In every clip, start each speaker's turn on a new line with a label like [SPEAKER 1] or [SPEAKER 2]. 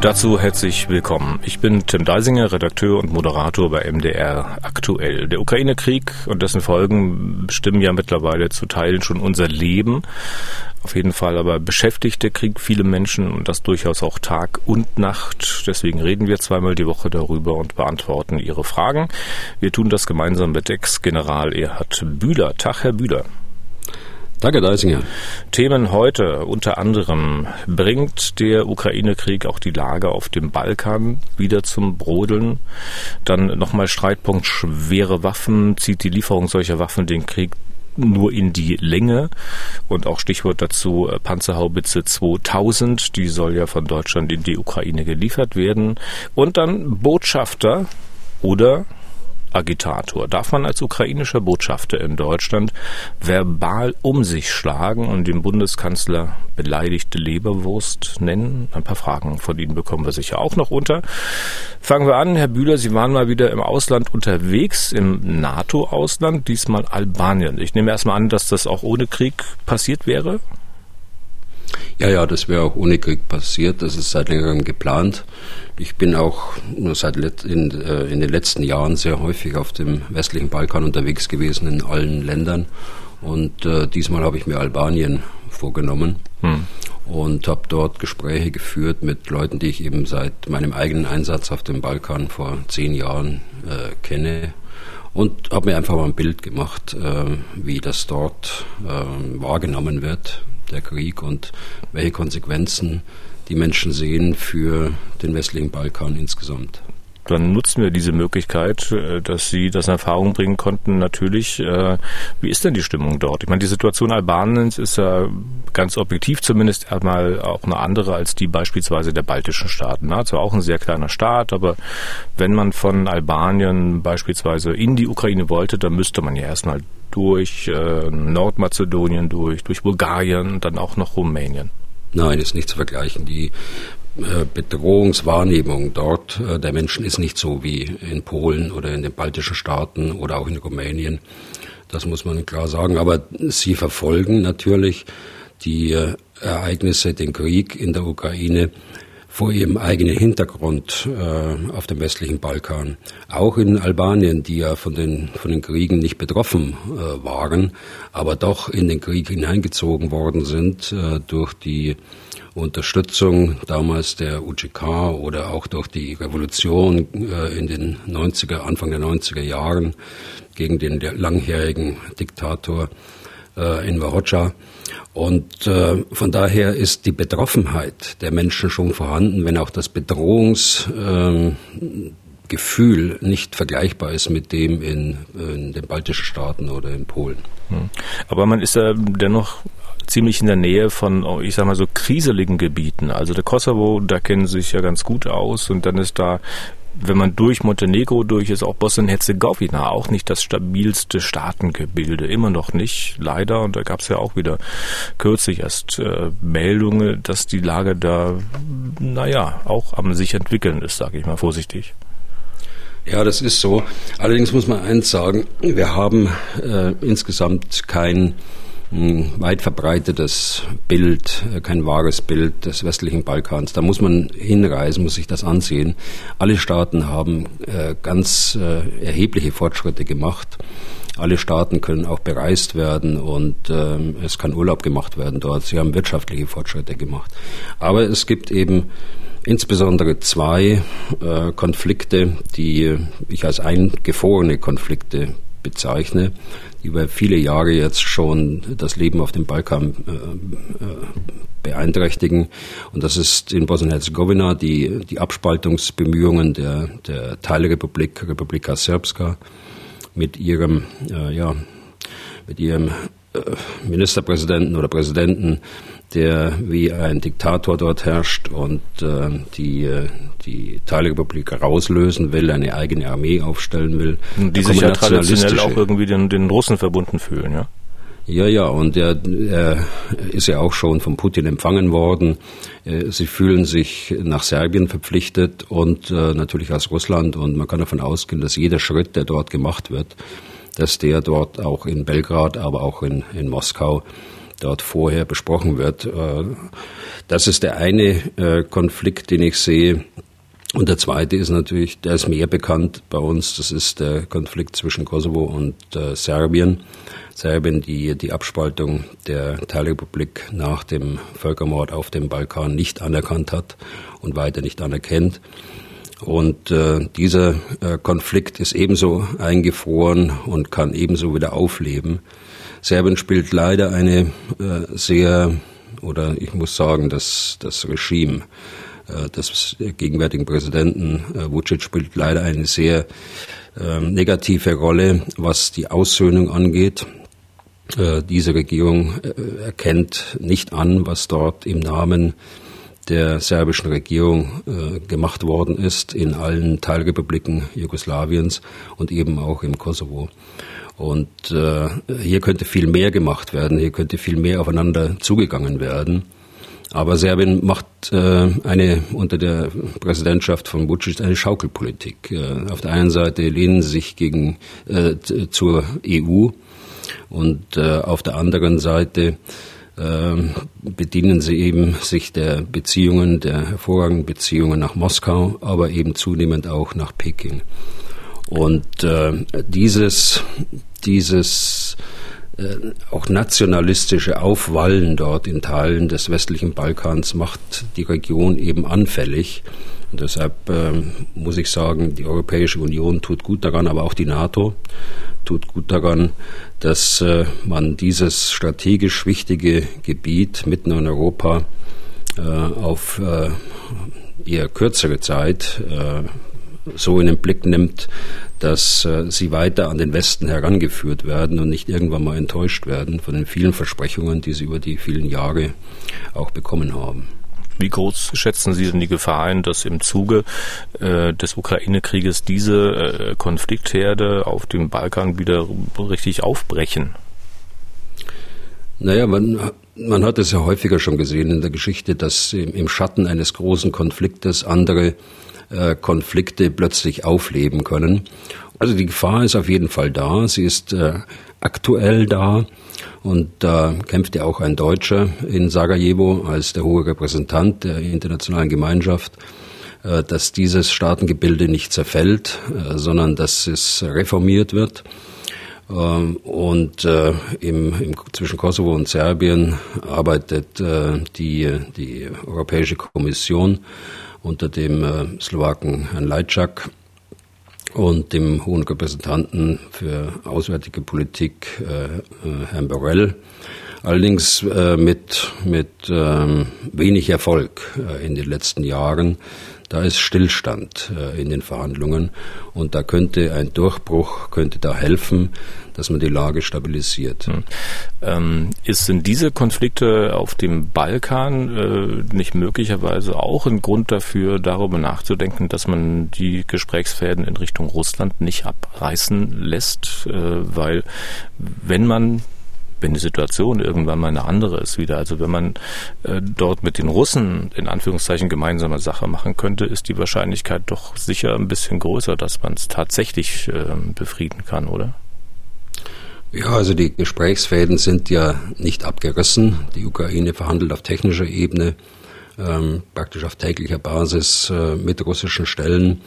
[SPEAKER 1] Dazu herzlich willkommen. Ich bin Tim Deisinger, Redakteur und Moderator bei MDR aktuell. Der Ukraine-Krieg und dessen Folgen bestimmen ja mittlerweile zu Teilen schon unser Leben. Auf jeden Fall aber beschäftigt der Krieg viele Menschen und das durchaus auch Tag und Nacht. Deswegen reden wir zweimal die Woche darüber und beantworten Ihre Fragen. Wir tun das gemeinsam mit Ex-General Erhard Bühler. Tag, Herr Bühler.
[SPEAKER 2] Danke, Deisinger.
[SPEAKER 1] Themen heute unter anderem bringt der Ukraine-Krieg auch die Lage auf dem Balkan wieder zum Brodeln. Dann nochmal Streitpunkt schwere Waffen. Zieht die Lieferung solcher Waffen den Krieg nur in die Länge und auch Stichwort dazu äh, Panzerhaubitze 2000, die soll ja von Deutschland in die Ukraine geliefert werden und dann Botschafter oder Agitator. Darf man als ukrainischer Botschafter in Deutschland verbal um sich schlagen und den Bundeskanzler beleidigte Leberwurst nennen? Ein paar Fragen von Ihnen bekommen wir sicher auch noch unter. Fangen wir an, Herr Bühler, Sie waren mal wieder im Ausland unterwegs, im NATO-Ausland, diesmal Albanien. Ich nehme erstmal an, dass das auch ohne Krieg passiert wäre.
[SPEAKER 2] Ja, ja, das wäre auch ohne Krieg passiert. Das ist seit längerem geplant. Ich bin auch nur seit in, äh, in den letzten Jahren sehr häufig auf dem westlichen Balkan unterwegs gewesen, in allen Ländern. Und äh, diesmal habe ich mir Albanien vorgenommen hm. und habe dort Gespräche geführt mit Leuten, die ich eben seit meinem eigenen Einsatz auf dem Balkan vor zehn Jahren äh, kenne und habe mir einfach mal ein Bild gemacht, äh, wie das dort äh, wahrgenommen wird, der Krieg und welche Konsequenzen die Menschen sehen für den westlichen Balkan insgesamt
[SPEAKER 1] dann nutzen wir diese Möglichkeit, äh, dass Sie das in Erfahrung bringen konnten. Natürlich, äh, wie ist denn die Stimmung dort? Ich meine, die Situation Albaniens ist ja ganz objektiv zumindest einmal auch eine andere als die beispielsweise der baltischen Staaten. Zwar auch ein sehr kleiner Staat, aber wenn man von Albanien beispielsweise in die Ukraine wollte, dann müsste man ja erstmal durch äh, Nordmazedonien durch, durch Bulgarien und dann auch noch Rumänien.
[SPEAKER 2] Nein, ist nicht zu vergleichen. Die Bedrohungswahrnehmung dort äh, der Menschen ist nicht so wie in Polen oder in den baltischen Staaten oder auch in Rumänien. Das muss man klar sagen. Aber sie verfolgen natürlich die äh, Ereignisse, den Krieg in der Ukraine vor ihrem eigenen Hintergrund äh, auf dem westlichen Balkan. Auch in Albanien, die ja von den, von den Kriegen nicht betroffen äh, waren, aber doch in den Krieg hineingezogen worden sind äh, durch die Unterstützung damals der UGK oder auch durch die Revolution äh, in den 90er, Anfang der 90er Jahren gegen den langjährigen Diktator äh, in Hoxha. Und äh, von daher ist die Betroffenheit der Menschen schon vorhanden, wenn auch das Bedrohungsgefühl äh, nicht vergleichbar ist mit dem in, in, den baltischen Staaten oder in Polen. Hm.
[SPEAKER 1] Aber man ist ja dennoch ziemlich in der Nähe von, oh, ich sag mal so, kriseligen Gebieten. Also der Kosovo, da kennen sie sich ja ganz gut aus und dann ist da wenn man durch Montenegro durch ist, auch Bosnien-Herzegowina auch nicht das stabilste Staatengebilde, immer noch nicht, leider. Und da gab es ja auch wieder kürzlich erst äh, Meldungen, dass die Lage da, naja, auch am sich entwickeln ist, sage ich mal vorsichtig.
[SPEAKER 2] Ja, das ist so. Allerdings muss man eins sagen, wir haben äh, insgesamt kein ein weit verbreitetes Bild, äh, kein wahres Bild des westlichen Balkans. Da muss man hinreisen, muss sich das ansehen. Alle Staaten haben äh, ganz äh, erhebliche Fortschritte gemacht. Alle Staaten können auch bereist werden und ähm, es kann Urlaub gemacht werden dort. Sie haben wirtschaftliche Fortschritte gemacht. Aber es gibt eben insbesondere zwei Konflikte, die ich als eingefrorene Konflikte bezeichne über viele Jahre jetzt schon das Leben auf dem Balkan äh, äh, beeinträchtigen. Und das ist in Bosnien-Herzegowina die, die Abspaltungsbemühungen der, der Teilrepublik, Republika Srpska, mit ihrem, äh, ja, mit ihrem äh, Ministerpräsidenten oder Präsidenten, der wie ein Diktator dort herrscht und äh, die, die Teilrepublik rauslösen will, eine eigene Armee aufstellen will.
[SPEAKER 1] Die sich ja traditionell auch irgendwie den, den Russen verbunden fühlen, ja?
[SPEAKER 2] Ja, ja, und er, er ist ja auch schon von Putin empfangen worden. Äh, sie fühlen sich nach Serbien verpflichtet und äh, natürlich aus Russland. Und man kann davon ausgehen, dass jeder Schritt, der dort gemacht wird, dass der dort auch in Belgrad, aber auch in, in Moskau dort vorher besprochen wird. Äh, das ist der eine äh, Konflikt, den ich sehe. Und der zweite ist natürlich, der ist mehr bekannt bei uns, das ist der Konflikt zwischen Kosovo und äh, Serbien. Serbien, die die Abspaltung der Teilrepublik nach dem Völkermord auf dem Balkan nicht anerkannt hat und weiter nicht anerkennt. Und äh, dieser äh, Konflikt ist ebenso eingefroren und kann ebenso wieder aufleben. Serbien spielt leider eine äh, sehr, oder ich muss sagen, das, das Regime äh, des gegenwärtigen Präsidenten äh, Vucic spielt leider eine sehr äh, negative Rolle, was die Aussöhnung angeht. Äh, diese Regierung äh, erkennt nicht an, was dort im Namen der serbischen Regierung äh, gemacht worden ist in allen Teilrepubliken Jugoslawiens und eben auch im Kosovo. Und äh, hier könnte viel mehr gemacht werden, hier könnte viel mehr aufeinander zugegangen werden. Aber Serbien macht äh, eine unter der Präsidentschaft von Vucic eine Schaukelpolitik. Äh, auf der einen Seite lehnen sie sich gegen äh, zur EU und äh, auf der anderen Seite äh, bedienen sie eben sich der Beziehungen, der hervorragenden Beziehungen nach Moskau, aber eben zunehmend auch nach Peking. Und äh, dieses, dieses äh, auch nationalistische Aufwallen dort in Teilen des westlichen Balkans macht die Region eben anfällig. Und deshalb äh, muss ich sagen, die Europäische Union tut gut daran, aber auch die NATO tut gut daran, dass äh, man dieses strategisch wichtige Gebiet mitten in Europa äh, auf äh, eher kürzere Zeit äh, so in den Blick nimmt, dass äh, sie weiter an den Westen herangeführt werden und nicht irgendwann mal enttäuscht werden von den vielen Versprechungen, die sie über die vielen Jahre auch bekommen haben.
[SPEAKER 1] Wie groß schätzen Sie denn die Gefahr ein, dass im Zuge äh, des Ukraine-Krieges diese äh, Konfliktherde auf dem Balkan wieder richtig aufbrechen?
[SPEAKER 2] Naja, man, man hat es ja häufiger schon gesehen in der Geschichte, dass im, im Schatten eines großen Konfliktes andere äh, Konflikte plötzlich aufleben können. Also die Gefahr ist auf jeden Fall da. Sie ist äh, aktuell da. Und da kämpft ja auch ein Deutscher in Sarajevo als der hohe Repräsentant der internationalen Gemeinschaft, äh, dass dieses Staatengebilde nicht zerfällt, äh, sondern dass es reformiert wird. Ähm, und äh, im, im, zwischen Kosovo und Serbien arbeitet äh, die, die Europäische Kommission unter dem äh, Slowaken Herrn Lajczak und dem hohen Repräsentanten für Auswärtige Politik äh, äh, Herrn Borrell. Allerdings mit, mit ähm, wenig Erfolg in den letzten Jahren. Da ist Stillstand äh, in den Verhandlungen und da könnte ein Durchbruch könnte da helfen, dass man die Lage stabilisiert. Hm.
[SPEAKER 1] Ähm, ist denn diese Konflikte auf dem Balkan äh, nicht möglicherweise auch ein Grund dafür, darüber nachzudenken, dass man die Gesprächsfäden in Richtung Russland nicht abreißen lässt? Äh, weil wenn man wenn die Situation irgendwann mal eine andere ist wieder. Also wenn man äh, dort mit den Russen in Anführungszeichen gemeinsame Sache machen könnte, ist die Wahrscheinlichkeit doch sicher ein bisschen größer, dass man es tatsächlich äh, befrieden kann, oder?
[SPEAKER 2] Ja, also die Gesprächsfäden sind ja nicht abgerissen. Die Ukraine verhandelt auf technischer Ebene, ähm, praktisch auf täglicher Basis äh, mit russischen Stellen.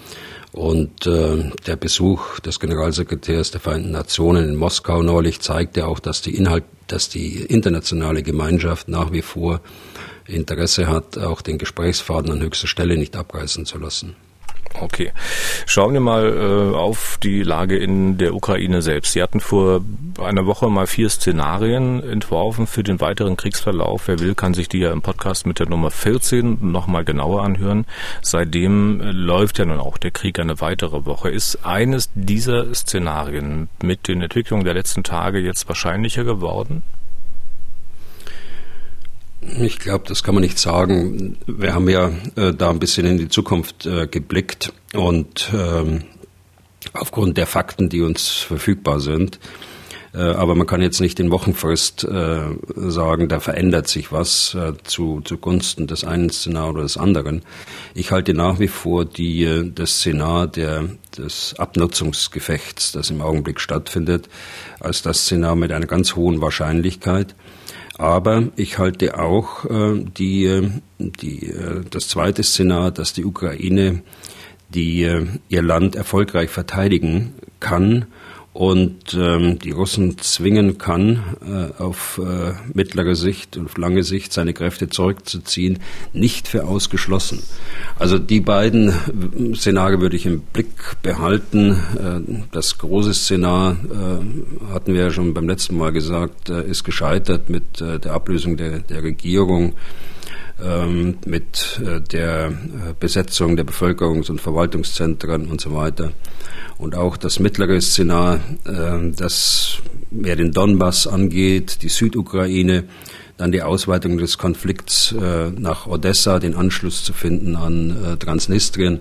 [SPEAKER 2] Und äh, der Besuch des Generalsekretärs der Vereinten Nationen in Moskau neulich zeigte auch, dass die Inhalt, dass die internationale Gemeinschaft nach wie vor Interesse hat, auch den Gesprächsfaden an höchster Stelle nicht abreißen zu lassen.
[SPEAKER 1] Okay. Schauen wir mal äh, auf die Lage in der Ukraine selbst. Sie hatten vor einer Woche mal vier Szenarien entworfen für den weiteren Kriegsverlauf. Wer will, kann sich die ja im Podcast mit der Nummer 14 nochmal genauer anhören. Seitdem läuft ja nun auch der Krieg eine weitere Woche. Ist eines dieser Szenarien mit den Entwicklungen der letzten Tage jetzt wahrscheinlicher geworden?
[SPEAKER 2] Ich glaube, das kann man nicht sagen. Wir haben ja äh, da ein bisschen in die Zukunft äh, geblickt und ähm, aufgrund der Fakten, die uns verfügbar sind, Äh, aber man kann jetzt nicht in Wochenfrist äh, sagen, da verändert sich was äh, zu, zugunsten des einen Szenarios oder des anderen. Ich halte nach wie vor die, das Szenar der, des Abnutzungsgefechts, das im Augenblick stattfindet, als das Szenar mit einer ganz hohen Wahrscheinlichkeit. Aber ich halte auch äh, die, die, äh, das zweite Szenar, dass die Ukraine die, äh, ihr Land erfolgreich verteidigen kann und ähm, die Russen zwingen kann, äh, auf äh, mittlere Sicht und auf lange Sicht seine Kräfte zurückzuziehen, nicht für ausgeschlossen. Also die beiden äh, Szenarien würde ich im Blick behalten. Äh, das große Szenar, äh, hatten wir ja schon beim letzten Mal gesagt, äh, ist gescheitert mit äh, der Ablösung der, der Regierung ähm, mit äh, der äh, Besetzung der Bevölkerungs- und Verwaltungszentren und so weiter. Und auch das mittlere Szenar, äh, das mehr den Donbass angeht, die Südukraine, dann die Ausweitung des Konflikts nach Odessa, den Anschluss zu finden an Transnistrien,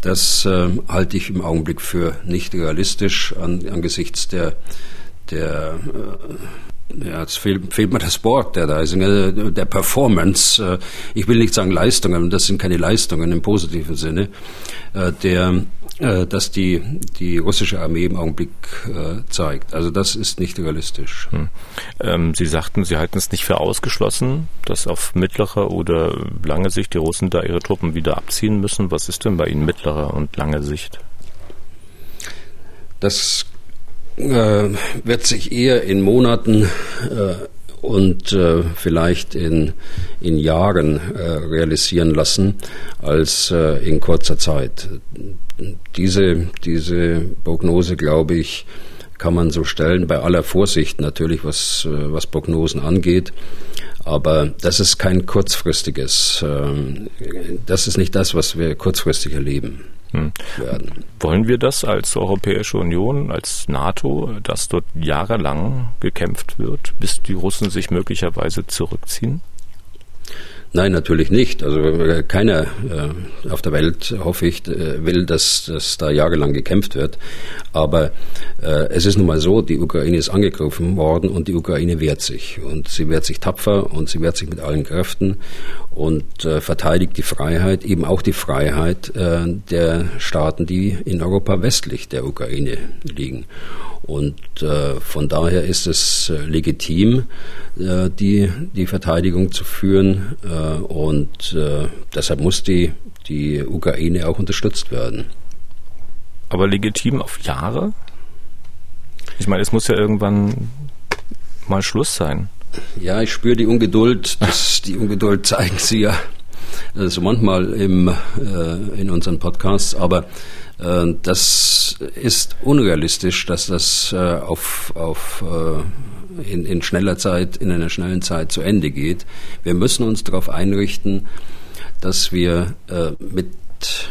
[SPEAKER 2] das halte ich im Augenblick für nicht realistisch angesichts der, der ja, jetzt fehlt, fehlt mir das Wort, der da ist, ne, der Performance. Äh, ich will nicht sagen Leistungen, das sind keine Leistungen im positiven Sinne, äh, der, äh, dass die, die russische Armee im Augenblick zeigt. Also das ist nicht realistisch. Hm.
[SPEAKER 1] Ähm, Sie sagten, Sie halten es nicht für ausgeschlossen, dass auf mittlere oder lange Sicht die Russen da ihre Truppen wieder abziehen müssen. Was ist denn bei Ihnen mittlere und lange Sicht?
[SPEAKER 2] Das äh, wird sich eher in Monaten äh, und äh, vielleicht in, in Jahren äh, realisieren lassen als äh, in kurzer Zeit. Diese, diese Prognose, glaube ich, kann man so stellen, bei aller Vorsicht natürlich, was, äh, was Prognosen angeht. Aber das ist kein kurzfristiges, ähm, das ist nicht das, was wir kurzfristig erleben hm.
[SPEAKER 1] werden. Wollen wir das als Europäische Union, als NATO, dass dort jahrelang gekämpft wird, bis die Russen sich möglicherweise zurückziehen?
[SPEAKER 2] Nein, natürlich nicht. Also äh, keiner äh, auf der Welt, hoffe ich, äh, will, dass, dass da jahrelang gekämpft wird. Aber äh, es ist nun mal so, die Ukraine ist angegriffen worden und die Ukraine wehrt sich. Und sie wehrt sich tapfer und sie wehrt sich mit allen Kräften und äh, verteidigt die Freiheit, eben auch die Freiheit äh, der Staaten, die in Europa westlich der Ukraine liegen. Und äh, von daher ist es äh, legitim, äh, die, die Verteidigung zu führen. Äh, und deshalb muss die, die Ukraine auch unterstützt werden.
[SPEAKER 1] Aber legitim auf Jahre? Ich meine, es muss ja irgendwann mal Schluss sein.
[SPEAKER 2] Ja, ich spüre die Ungeduld. Das, die Ungeduld zeigen Sie ja also manchmal im, äh, in unseren Podcasts, aber äh, das ist unrealistisch, dass das äh, auf, auf äh, in, in schneller Zeit, in einer schnellen Zeit zu Ende geht. Wir müssen uns darauf einrichten, dass wir mit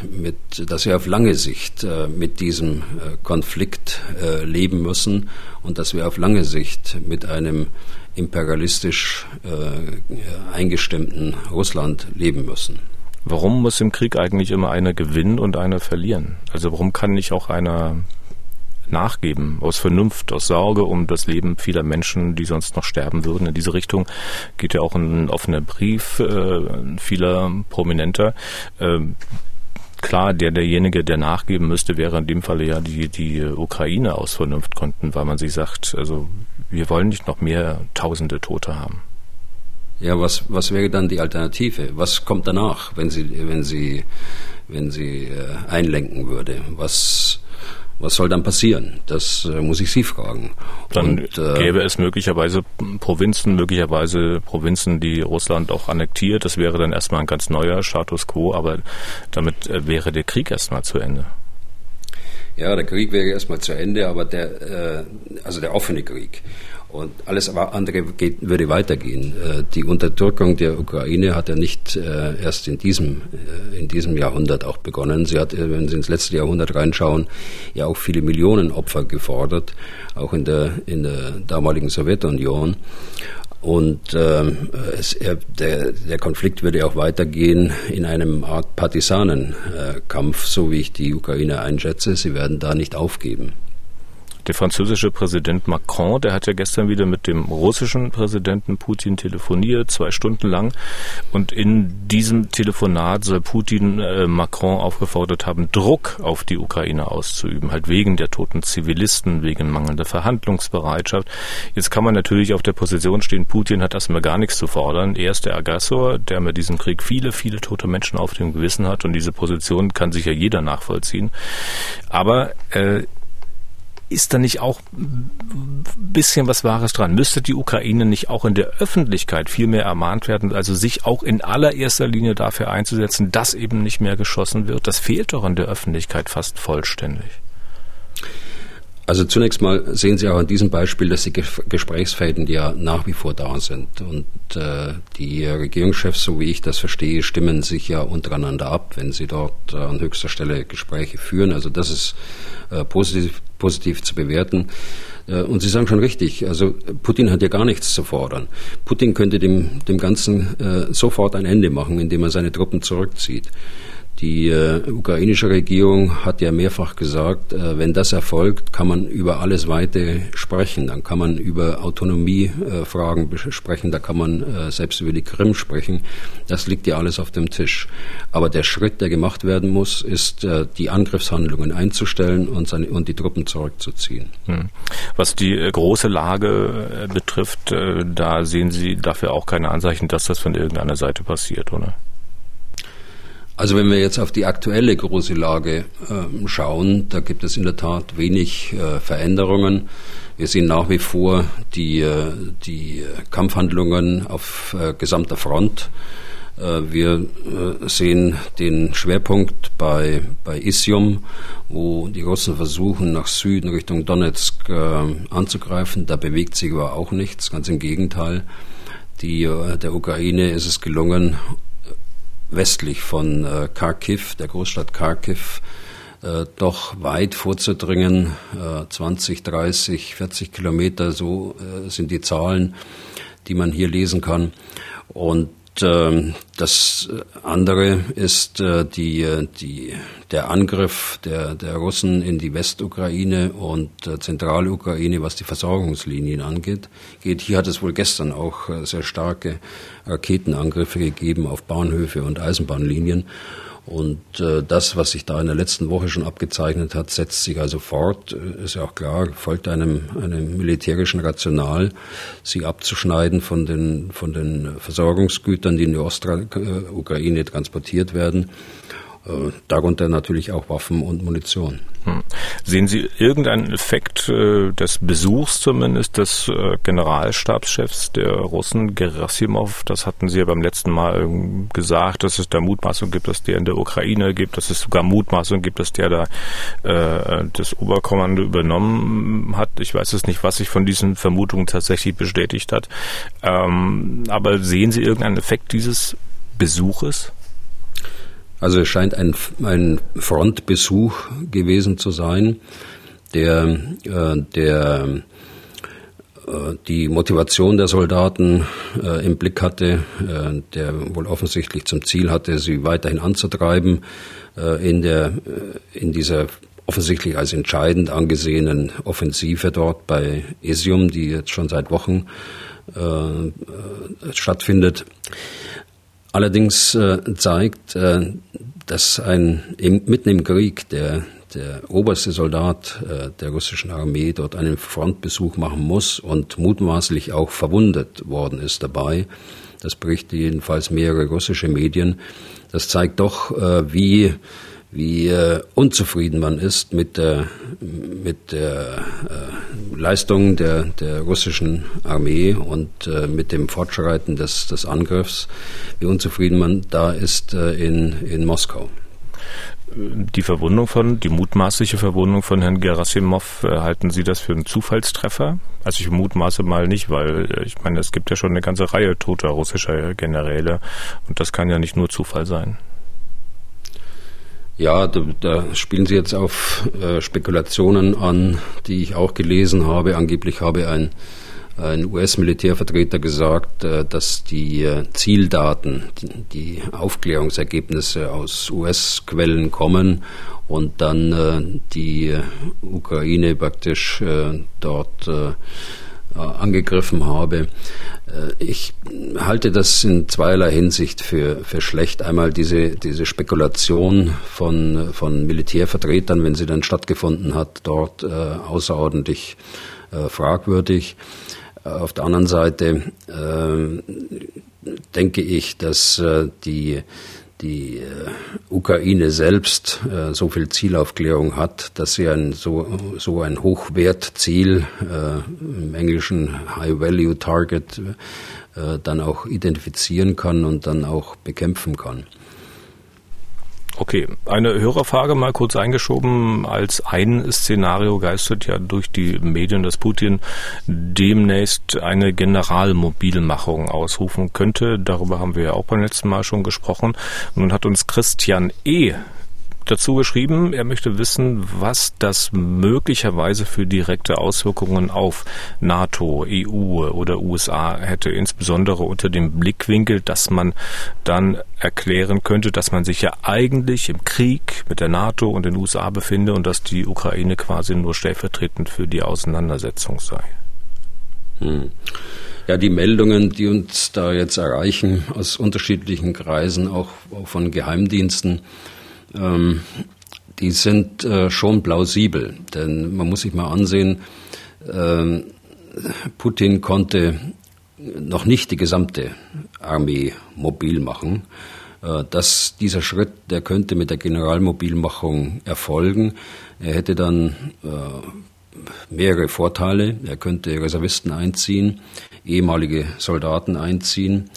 [SPEAKER 2] mit, dass wir auf lange Sicht äh, mit diesem äh, Konflikt äh, leben müssen und dass wir auf lange Sicht mit einem imperialistisch eingestimmten Russland leben müssen.
[SPEAKER 1] Warum muss im Krieg eigentlich immer einer gewinnen und einer verlieren? Also warum kann nicht auch einer nachgeben, aus Vernunft, aus Sorge um das Leben vieler Menschen, die sonst noch sterben würden. In diese Richtung geht ja auch ein offener Brief äh, vieler Prominenter. Äh, klar, der derjenige, der nachgeben müsste, wäre in dem Falle ja die, die Ukraine aus Vernunft konnten, weil man sich sagt, also wir wollen nicht noch mehr tausende Tote haben.
[SPEAKER 2] Ja, was, was wäre dann die Alternative? Was kommt danach, wenn sie, wenn sie, wenn sie äh, einlenken würde? Was, was soll dann passieren? Das äh, muss ich Sie fragen.
[SPEAKER 1] Dann Und, äh, gäbe es möglicherweise Provinzen, möglicherweise Provinzen, die Russland auch annektiert. Das wäre dann erstmal ein ganz neuer Status quo, aber damit äh, wäre der Krieg erstmal zu Ende.
[SPEAKER 2] Ja, der Krieg wäre erstmal zu Ende, aber der, äh, also der offene Krieg. Und alles andere geht, würde weitergehen. Äh, die Unterdrückung der Ukraine hat ja nicht äh, erst in diesem, äh, in diesem Jahrhundert auch begonnen. Sie hat, wenn Sie ins letzte Jahrhundert reinschauen, ja auch viele Millionen Opfer gefordert, auch in der, in der damaligen Sowjetunion. Und ähm, es, er, der, der Konflikt würde auch weitergehen in einem Art Partisanenkampf, so wie ich die Ukraine einschätze. Sie werden da nicht aufgeben.
[SPEAKER 1] Der französische Präsident Macron, der hat ja gestern wieder mit dem russischen Präsidenten Putin telefoniert, zwei Stunden lang. Und in diesem Telefonat soll Putin äh, Macron aufgefordert haben, Druck auf die Ukraine auszuüben, halt wegen der toten Zivilisten, wegen mangelnder Verhandlungsbereitschaft. Jetzt kann man natürlich auf der Position stehen, Putin hat erstmal gar nichts zu fordern. Er ist der Aggressor, der mit diesem Krieg viele, viele tote Menschen auf dem Gewissen hat und diese Position kann sicher jeder nachvollziehen. Aber äh, ist da nicht auch ein bisschen was Wahres dran? Müsste die Ukraine nicht auch in der Öffentlichkeit viel mehr ermahnt werden, also sich auch in allererster Linie dafür einzusetzen, dass eben nicht mehr geschossen wird? Das fehlt doch in der Öffentlichkeit fast vollständig.
[SPEAKER 2] Also zunächst mal sehen Sie auch an diesem Beispiel, dass die Gesprächsfäden ja nach wie vor da sind. Und äh, die Regierungschefs, so wie ich das verstehe, stimmen sich ja untereinander ab, wenn sie dort äh, an höchster Stelle Gespräche führen. Also das ist äh, positiv, positiv zu bewerten. Äh, und Sie sagen schon richtig, also Putin hat ja gar nichts zu fordern. Putin könnte dem, dem Ganzen äh, sofort ein Ende machen, indem er seine Truppen zurückzieht. Die äh, ukrainische Regierung hat ja mehrfach gesagt, äh, wenn das erfolgt, kann man über alles Weite sprechen. Dann kann man über Autonomiefragen äh, sprechen, da kann man äh, selbst über die Krim sprechen. Das liegt ja alles auf dem Tisch. Aber der Schritt, der gemacht werden muss, ist, äh, die Angriffshandlungen einzustellen und, seine, und die Truppen zurückzuziehen. Hm.
[SPEAKER 1] Was die äh, große Lage betrifft, da sehen Sie dafür auch keine Anzeichen, dass das von irgendeiner Seite passiert, oder?
[SPEAKER 2] Also wenn wir jetzt auf die aktuelle große Lage äh, schauen, da gibt es in der Tat wenig äh, Veränderungen. Wir sehen nach wie vor die, äh, die Kampfhandlungen auf äh, gesamter Front. Wir sehen den Schwerpunkt bei, bei Isium, wo die Russen versuchen, nach Süden Richtung Donetsk anzugreifen. Da bewegt sich aber auch nichts, ganz im Gegenteil. Die, der Ukraine ist es gelungen, westlich von äh, Kharkiv, der Großstadt Kharkiv, äh, doch weit vorzudringen. Äh, 20, 30, 40 Kilometer, so äh, sind die Zahlen, die man hier lesen kann. Und ähm, das andere ist äh, die, äh, die, der Angriff der, der Russen in die Westukraine und äh, Zentralukraine, was die Versorgungslinien angeht. Geht. Hier hat es wohl gestern auch sehr starke Raketenangriffe gegeben auf Bahnhöfe und Eisenbahnlinien. Und äh, das, was sich da in der letzten Woche schon abgezeichnet hat, setzt sich also fort. Äh, ist ja auch klar, folgt einem, einem militärischen Rational, sie abzuschneiden von den, von den Versorgungsgütern, die in die Ostukraine transportiert werden. Äh, darunter natürlich auch Waffen und Munition. Hm.
[SPEAKER 1] Sehen Sie irgendeinen Effekt äh, des Besuchs zumindest des äh, Generalstabschefs der Russen, Gerasimov? Das hatten Sie ja beim letzten Mal ähm, gesagt, dass es da Mutmaßung gibt, dass der in der Ukraine gibt, dass es sogar Mutmaßung gibt, dass der da äh, das Oberkommando übernommen hat. Ich weiß es nicht, was sich von diesen Vermutungen tatsächlich bestätigt hat. Ähm, aber sehen Sie irgendeinen Effekt dieses Besuches?
[SPEAKER 2] Also es scheint ein, ein Frontbesuch gewesen zu sein, der, äh, der äh, die Motivation der Soldaten äh, im Blick hatte, äh, der wohl offensichtlich zum Ziel hatte, sie weiterhin anzutreiben äh, in, der, äh, in dieser offensichtlich als entscheidend angesehenen Offensive dort bei Isium, die jetzt schon seit Wochen stattfindet. Allerdings äh, zeigt, äh, dass ein im, mitten im Krieg der der oberste Soldat äh, der russischen Armee dort einen Frontbesuch machen muss und mutmaßlich auch verwundet worden ist dabei. Das berichten jedenfalls mehrere russische Medien. Das zeigt doch, äh, wie wie äh, unzufrieden man ist mit der, mit der äh, Leistung der, der russischen Armee und äh, mit dem Fortschreiten des, des Angriffs, wie unzufrieden man da ist äh, in, in Moskau.
[SPEAKER 1] Die Verwundung von, die mutmaßliche Verwundung von Herrn Gerasimov, äh, halten Sie das für einen Zufallstreffer? Also ich mutmaße mal nicht, weil äh, ich meine, es gibt ja schon eine ganze Reihe toter russischer Generäle und das kann ja nicht nur Zufall sein.
[SPEAKER 2] Ja, da, da spielen Sie jetzt auf äh, Spekulationen an, die ich auch gelesen habe. Angeblich habe ein, ein US-Militärvertreter gesagt, äh, dass die äh, Zieldaten, die Aufklärungsergebnisse aus US-Quellen kommen und dann äh, die Ukraine praktisch dort angegriffen habe. Ich halte das in zweierlei Hinsicht für, für schlecht. Einmal diese, diese Spekulation von, von Militärvertretern, wenn sie dann stattgefunden hat, dort außerordentlich fragwürdig. Auf der anderen Seite äh, denke ich, dass äh, die, die äh, Ukraine selbst äh, so viel Zielaufklärung hat, dass sie ein so, so ein Hochwertziel, äh, im Englischen High Value Target, äh, dann auch identifizieren kann und dann auch bekämpfen kann.
[SPEAKER 1] Okay, eine Hörerfrage mal kurz eingeschoben. Als ein Szenario geistert ja durch die Medien, dass Putin demnächst eine Generalmobilmachung ausrufen könnte. Darüber haben wir ja auch beim letzten Mal schon gesprochen. Nun hat uns Christian E dazu geschrieben, er möchte wissen, was das möglicherweise für direkte Auswirkungen auf NATO, EU oder USA hätte, insbesondere unter dem Blickwinkel, dass man dann erklären könnte, dass man sich ja eigentlich im Krieg mit der NATO und den USA befinde und dass die Ukraine quasi nur stellvertretend für die Auseinandersetzung sei.
[SPEAKER 2] Hm. Ja, die Meldungen, die uns da jetzt erreichen aus unterschiedlichen Kreisen, auch, von Geheimdiensten, ähm, die sind äh, schon plausibel. Denn man muss sich mal ansehen, äh, Putin konnte noch nicht die gesamte Armee mobil machen. Äh, dass dieser Schritt, der könnte mit der Generalmobilmachung erfolgen. Er hätte dann äh, mehrere Vorteile. Er könnte Reservisten einziehen, ehemalige Soldaten einziehen.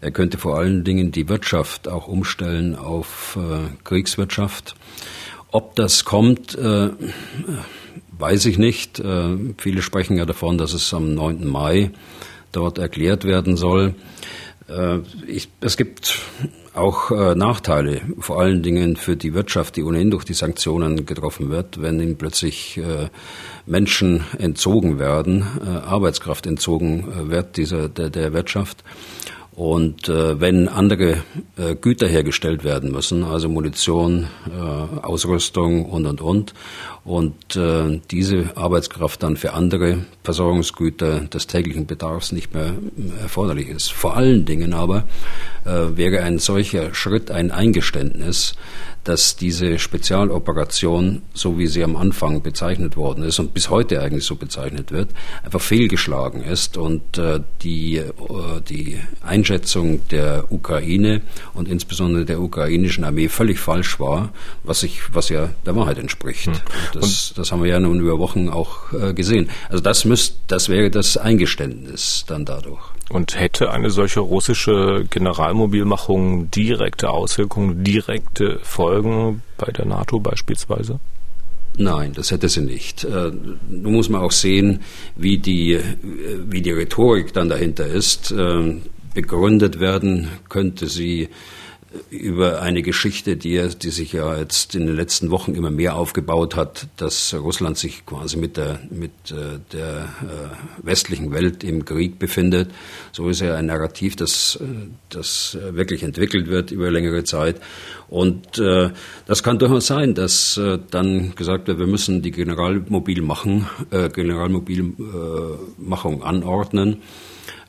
[SPEAKER 2] Er könnte vor allen Dingen die Wirtschaft auch umstellen auf äh, Kriegswirtschaft. Ob das kommt, äh, weiß ich nicht. Äh, viele sprechen ja davon, dass es am 9. Mai dort erklärt werden soll. Äh, ich, es gibt auch äh, Nachteile, vor allen Dingen für die Wirtschaft, die ohnehin durch die Sanktionen getroffen wird, wenn ihnen plötzlich äh, Menschen entzogen werden, Arbeitskraft entzogen wird dieser, der, der Wirtschaft. Und äh, wenn andere äh, Güter hergestellt werden müssen, also Munition, äh, Ausrüstung und und und, und äh, diese Arbeitskraft dann für andere Versorgungsgüter des täglichen Bedarfs nicht mehr äh, erforderlich ist. Vor allen Dingen aber wäre ein solcher Schritt ein Eingeständnis, dass diese Spezialoperation, so wie sie am Anfang bezeichnet worden ist und bis heute eigentlich so bezeichnet wird, einfach fehlgeschlagen ist und äh, die, äh, die Einschätzung der Ukraine und insbesondere der ukrainischen Armee völlig falsch war, was, ich, was ja der Wahrheit entspricht. Hm. Das, das, haben wir ja nun über Wochen auch äh, gesehen. Also das, müsst, das wäre das Eingeständnis dann dadurch.
[SPEAKER 1] Und hätte eine solche russische Generalmobilmachung direkte Auswirkungen, direkte Folgen bei der NATO beispielsweise?
[SPEAKER 2] Nein, das hätte sie nicht. Äh, nun muss man auch sehen, wie die, wie die Rhetorik dann dahinter ist. Äh, begründet werden könnte sie über eine Geschichte, die, die sich ja jetzt in den letzten Wochen immer mehr aufgebaut hat, dass Russland sich quasi mit der, mit äh, der äh, westlichen Welt im Krieg befindet. So ist ja ein Narrativ, das, äh, das wirklich entwickelt wird über längere Zeit. Und das kann durchaus sein, dass dann gesagt wird, wir müssen die Generalmobilmachung, äh, Generalmobilmachung anordnen.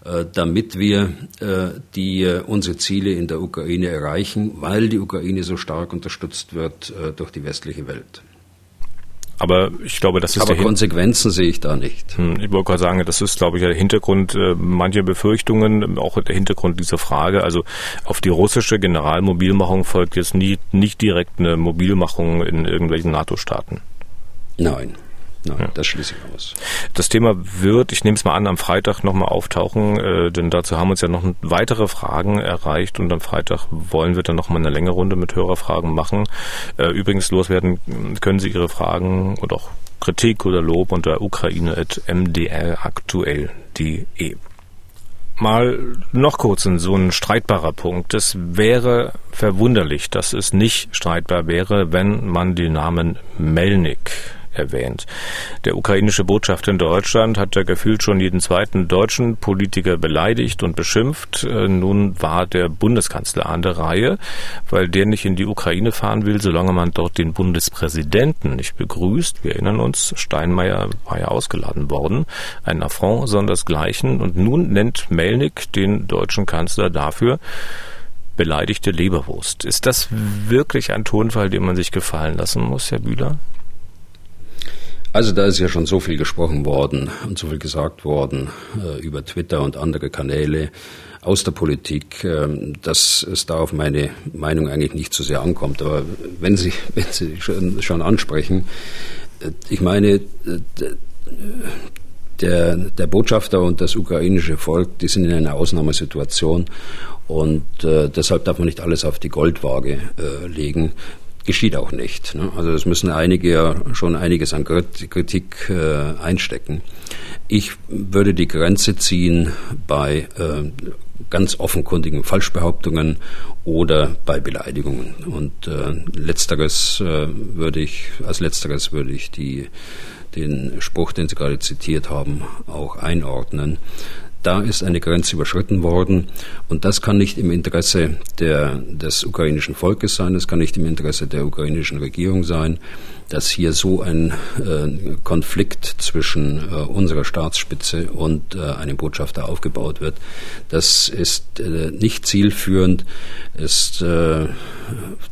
[SPEAKER 2] Äh, damit wir äh, die, äh, unsere Ziele in der Ukraine erreichen, weil die Ukraine so stark unterstützt wird durch die westliche Welt.
[SPEAKER 1] Aber ich glaube, das ist
[SPEAKER 2] Aber Konsequenzen sehe ich da nicht.
[SPEAKER 1] Hm, ich wollte gerade sagen, das ist, glaube ich, der Hintergrund äh, mancher Befürchtungen, auch der Hintergrund dieser Frage. Also auf die russische Generalmobilmachung folgt jetzt nie, nicht direkt eine Mobilmachung in irgendwelchen NATO-Staaten.
[SPEAKER 2] Nein. Nein, ja. das schließe ich aus.
[SPEAKER 1] Das Thema wird, ich nehme es mal an, am Freitag nochmal auftauchen, äh, denn dazu haben uns ja noch weitere Fragen erreicht und am Freitag wollen wir dann nochmal eine längere Runde mit Hörerfragen machen. Äh, übrigens loswerden können Sie Ihre Fragen und auch Kritik oder Lob unter ukraine.mdraktuell.de. Mal noch kurz in so ein streitbarer Punkt. Es wäre verwunderlich, dass es nicht streitbar wäre, wenn man den Namen Melnik erwähnt. Der ukrainische Botschafter in Deutschland hat ja gefühlt schon jeden zweiten deutschen Politiker beleidigt und beschimpft. Äh, nun war der Bundeskanzler an der Reihe, weil der nicht in die Ukraine fahren will, solange man dort den Bundespräsidenten nicht begrüßt. Wir erinnern uns, Steinmeier war ja ausgeladen worden. Ein Affront sondersgleichen. Und nun nennt Melnik den deutschen Kanzler dafür, beleidigte Leberwurst. Ist das wirklich ein Tonfall, den man sich gefallen lassen muss, Herr Bühler?
[SPEAKER 2] Also da ist ja schon so viel gesprochen worden und so viel gesagt worden äh, über Twitter und andere Kanäle aus der Politik, äh, dass es da auf meine Meinung eigentlich nicht so sehr ankommt. Aber wenn Sie, wenn Sie schon, schon ansprechen, äh, ich meine, äh, der, der Botschafter und das ukrainische Volk, die sind in einer Ausnahmesituation und äh, deshalb darf man nicht alles auf die Goldwaage äh, legen. Geschieht auch nicht. Ne? Also es müssen einige ja schon einiges an Kritik äh, einstecken. Ich würde die Grenze ziehen bei äh, ganz offenkundigen Falschbehauptungen oder bei Beleidigungen. Und äh, letzteres äh, würde ich, als letzteres würde ich die, den Spruch, den Sie gerade zitiert haben, auch einordnen. Da ist eine Grenze überschritten worden und das kann nicht im Interesse der, des ukrainischen Volkes sein, das kann nicht im Interesse der ukrainischen Regierung sein, dass hier so ein äh, Konflikt zwischen äh, unserer Staatsspitze und äh, einem Botschafter aufgebaut wird. Das ist äh, nicht zielführend. Es äh,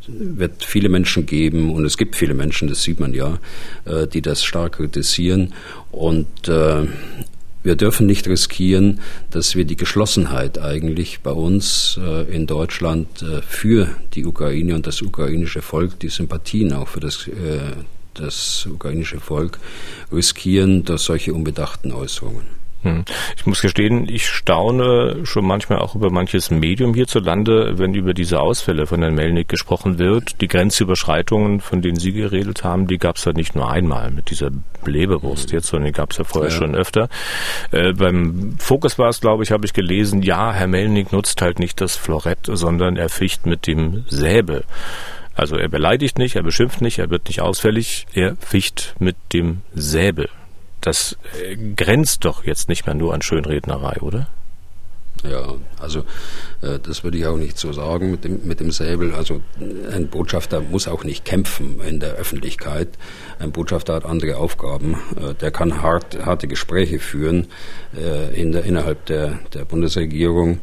[SPEAKER 2] wird viele Menschen geben und es gibt viele Menschen, das sieht man ja, äh, die das stark kritisieren und wir dürfen nicht riskieren, dass wir die Geschlossenheit eigentlich bei uns äh, in Deutschland äh, für die Ukraine und das ukrainische Volk, die Sympathien auch für das, äh, das ukrainische Volk riskieren durch solche unbedachten Äußerungen.
[SPEAKER 1] Hm. Ich muss gestehen, ich staune schon manchmal auch über manches Medium hierzulande, wenn über diese Ausfälle von Herrn Melnick gesprochen wird. Die Grenzüberschreitungen, von denen Sie geredet haben, die gab es ja nicht nur einmal mit dieser Leberwurst jetzt, sondern die gab es ja vorher ja. schon öfter. Äh, beim Fokus war es, glaube ich, habe ich gelesen, ja, Herr Melnick nutzt halt nicht das Florett, sondern er ficht mit dem Säbel. Also er beleidigt nicht, er beschimpft nicht, er wird nicht ausfällig, er ficht mit dem Säbel das äh, grenzt doch jetzt nicht mehr nur an Schönrednerei, oder?
[SPEAKER 2] Ja, also äh, das würde ich auch nicht so sagen mit dem, mit dem Säbel. Also ein Botschafter muss auch nicht kämpfen in der Öffentlichkeit. Ein Botschafter hat andere Aufgaben. Äh, der kann hart, harte Gespräche führen äh, in der, innerhalb der, der Bundesregierung.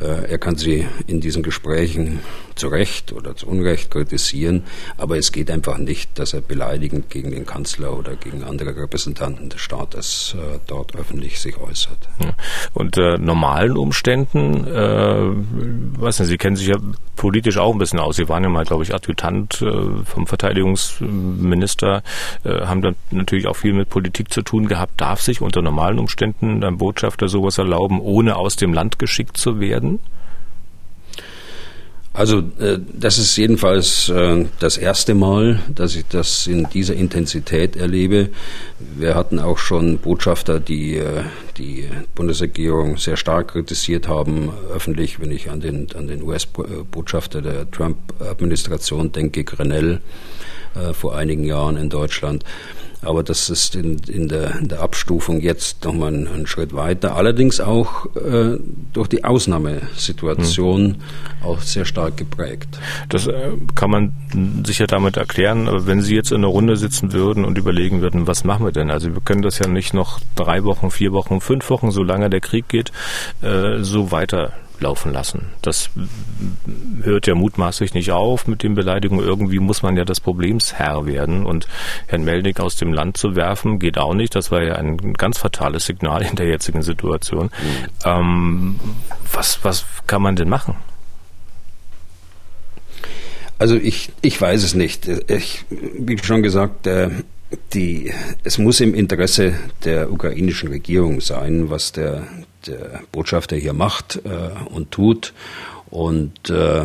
[SPEAKER 2] Äh, er kann sie in diesen Gesprächen zu Recht oder zu Unrecht kritisieren, aber es geht einfach nicht, dass er beleidigend gegen den Kanzler oder gegen andere Repräsentanten des Staates äh, dort öffentlich sich äußert.
[SPEAKER 1] Ja. Unter normalen Umständen, äh, weiß nicht, Sie kennen sich ja politisch auch ein bisschen aus. Sie waren ja mal, glaube ich, Adjutant äh, vom Verteidigungsminister, äh, haben dann natürlich auch viel mit Politik zu tun gehabt. Darf sich unter normalen Umständen ein Botschafter sowas erlauben, ohne aus dem Land geschickt zu werden?
[SPEAKER 2] Also äh, das ist jedenfalls äh, das erste Mal, dass ich das in dieser Intensität erlebe. Wir hatten auch schon Botschafter, die äh, die Bundesregierung sehr stark kritisiert haben, öffentlich, wenn ich an den, an den US-Botschafter der Trump-Administration denke, Grenell vor einigen Jahren in Deutschland. Aber das ist in, in, der, in der Abstufung jetzt nochmal ein, ein Schritt weiter. Allerdings auch äh, durch die Ausnahmesituation hm. auch sehr stark geprägt.
[SPEAKER 1] Das äh, kann man sicher damit erklären. Aber wenn Sie jetzt in einer Runde sitzen würden und überlegen würden, was machen wir denn? Also wir können das ja nicht noch drei Wochen, vier Wochen, fünf Wochen, solange der Krieg geht, äh, so weiter laufen lassen. Das hört ja mutmaßlich nicht auf mit den Beleidigungen. Irgendwie muss man ja des Problems Herr werden. Und Herrn Melnick aus dem Land zu werfen, geht auch nicht. Das war ja ein ganz fatales Signal in der jetzigen Situation. Mhm. Ähm, was, was kann man denn machen?
[SPEAKER 2] Also ich, ich weiß es nicht. Ich, wie schon gesagt, äh, die, es muss im Interesse der ukrainischen Regierung sein, was der, der Botschafter hier macht äh, und tut. Und äh,